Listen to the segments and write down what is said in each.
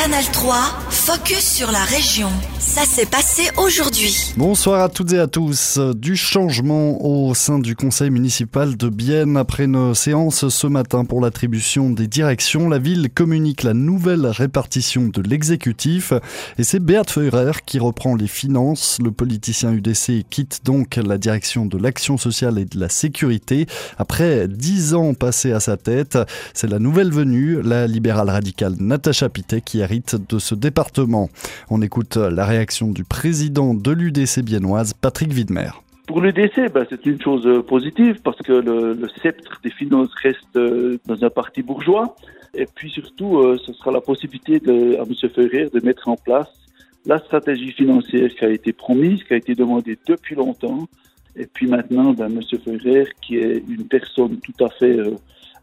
Canal 3, focus sur la région. Ça s'est passé aujourd'hui. Bonsoir à toutes et à tous. Du changement au sein du conseil municipal de Bienne après une séance ce matin pour l'attribution des directions. La ville communique la nouvelle répartition de l'exécutif et c'est Beat Feurer qui reprend les finances. Le politicien UDC quitte donc la direction de l'action sociale et de la sécurité après dix ans passés à sa tête. C'est la nouvelle venue, la libérale radicale Natacha Pité qui hérite de ce département. On écoute la réaction du président de l'UDC biennoise, Patrick Widmer. Pour l'UDC, ben, c'est une chose positive parce que le, sceptre des finances reste euh, dans un parti bourgeois. Et puis surtout, euh, ce sera la possibilité de, à M. Ferrer de mettre en place la stratégie financière qui a été promise, qui a été demandée depuis longtemps. Et puis maintenant, ben, M. Ferrer, qui est une personne tout à fait euh,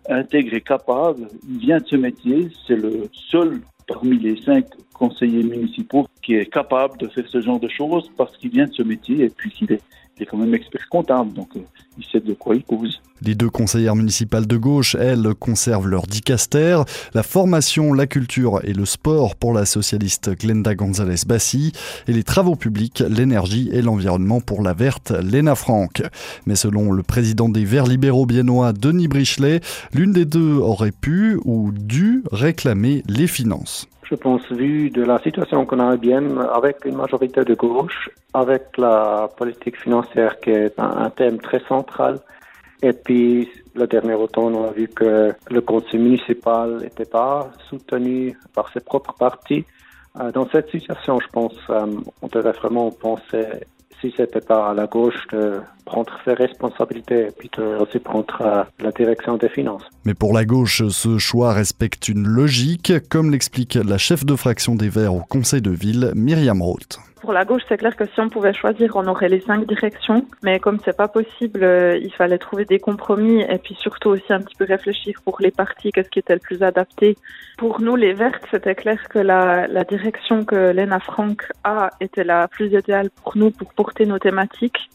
intègre et capable, vient de ce métier, c'est le seul parmi les cinq conseillers municipaux qui est capable de faire ce genre de choses parce qu'il vient de ce métier et puis qu'il est, est, quand même expert comptable, donc euh, il sait de quoi il cause. Les deux conseillères municipales de gauche, elles, conservent leur dicaster, la formation, la culture et le sport pour la socialiste Glenda González Bassi, et les travaux publics, l'énergie et l'environnement pour la verte Lena Franck. Mais selon le président des Verts libéraux biennois, Denis Brichelet, l'une des deux aurait pu ou dû réclamer les finances. Je pense, vu de la situation qu'on a bien avec une majorité de gauche, avec la politique financière qui est un, thème très central, et puis le dernier automne, on a vu que le conseil municipal n'était pas soutenu par ses propres partis. Euh, dans cette situation, je pense, euh, on devrait vraiment penser si c'était pas à la gauche de prendre ses responsabilités et puis de aussi prendre euh, la direction des finances. Mais pour la gauche, ce choix respecte une logique, comme l'explique la chef de fraction des Verts au Conseil de ville, Myriam Roth. Pour la gauche, c'est clair que si on pouvait choisir, on aurait les cinq directions. Mais comme c'est pas possible, euh, il fallait trouver des compromis et puis surtout aussi un petit peu réfléchir pour les partis, qu'est-ce qui était le plus adapté. Pour nous, les Vertes, c'était clair que la, la direction que Lena Frank a était la plus idéale pour nous pour porter nos thématiques.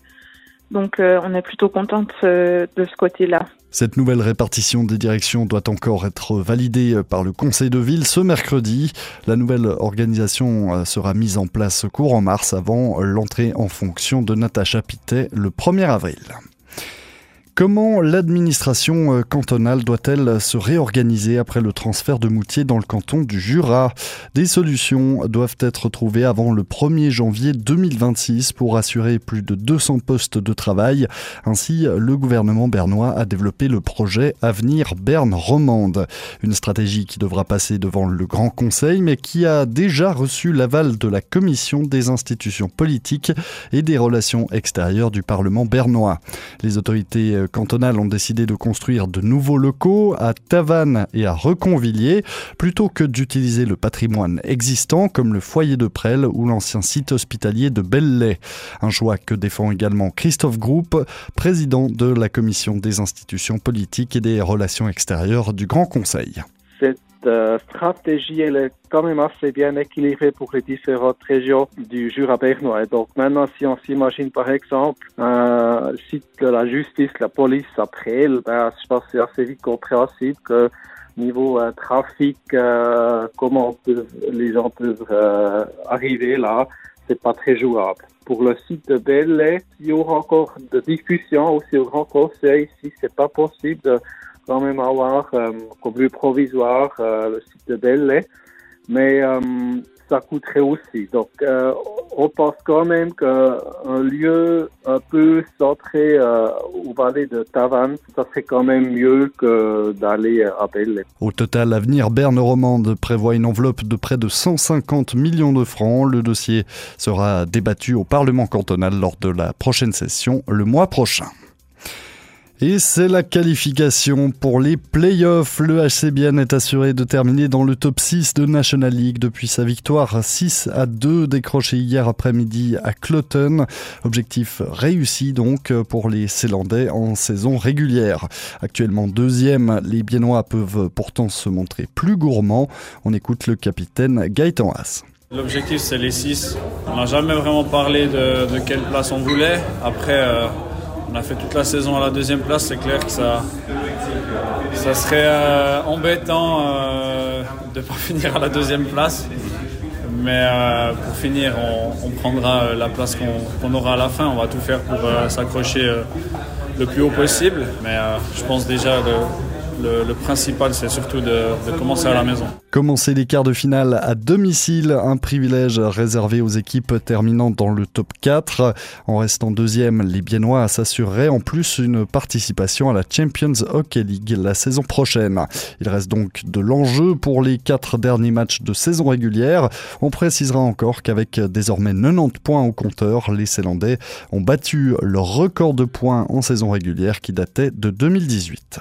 Donc euh, on est plutôt contente euh, de ce côté-là. Cette nouvelle répartition des directions doit encore être validée par le Conseil de ville ce mercredi. La nouvelle organisation euh, sera mise en place courant mars avant l'entrée en fonction de Natacha Pittet le 1er avril. Comment l'administration euh, cantonale doit-elle se réorganiser après le transfert de Moutier dans le canton du Jura? Des solutions doivent être trouvées avant le 1er janvier 2026 pour assurer plus de 200 postes de travail. Ainsi, le gouvernement bernois a développé le projet Avenir Berne Romande, une stratégie qui devra passer devant le Grand Conseil mais qui a déjà reçu l'aval de la Commission des institutions politiques et des relations extérieures du Parlement bernois. Les autorités cantonales ont décidé de construire de nouveaux locaux à Tavannes et à Reconvilliers plutôt que d'utiliser le patrimoine existant comme le foyer de Presles ou l'ancien site hospitalier de Belley. Un choix que défend également Christophe Groupe, président de la commission des institutions politiques et des relations extérieures du Grand Conseil euh, stratégie elle est quand même assez bien équilibrée pour les différentes régions du Jura bernois. Donc maintenant, si on s'imagine par exemple un site de la justice, la police après, ben, je pense que c'est assez vite compréhensible que niveau euh, trafic, euh, comment les gens peuvent euh, arriver là, c'est pas très jouable. Pour le site de Belley, il y aura encore de discussions aussi au Grand Conseil si c'est pas possible de quand même avoir euh, comme lieu provisoire euh, le site de Belley, mais euh, ça coûterait aussi. Donc, on pense quand même qu'un lieu un peu centré au vallée de Tavannes, ça serait quand même mieux que d'aller à Belley. Au total, l'avenir Berne-Romande prévoit une enveloppe de près de 150 millions de francs. Le dossier sera débattu au Parlement cantonal lors de la prochaine session le mois prochain. Et c'est la qualification pour les playoffs. Le HCBN est assuré de terminer dans le top 6 de National League depuis sa victoire 6 à 2 décrochée hier après-midi à Cloton. Objectif réussi donc pour les Célandais en saison régulière. Actuellement deuxième, les Biennois peuvent pourtant se montrer plus gourmands. On écoute le capitaine Gaëtan Haas. L'objectif c'est les 6. On n'a jamais vraiment parlé de, quelle place on voulait. Après... Euh, on a fait toute la saison à la deuxième place, c'est clair que ça, serait euh, embêtant euh, ne pas finir à la deuxième place. Mais euh, pour finir, on, prendra la place qu'on aura à la fin. On va tout faire pour s'accrocher le plus haut possible. Mais je pense déjà le, principal, c'est surtout de, commencer à la maison. Commencer les quarts de finale à domicile, un privilège réservé aux équipes terminant dans le top 4. En restant deuxième, les Biennois s'assureraient en plus une participation à la Champions Hockey League la saison prochaine. Il reste donc de l'enjeu pour les quatre derniers matchs de saison régulière. On précisera encore qu'avec désormais 90 points au compteur, les Célandais ont battu leur record de points en saison régulière qui datait de 2018.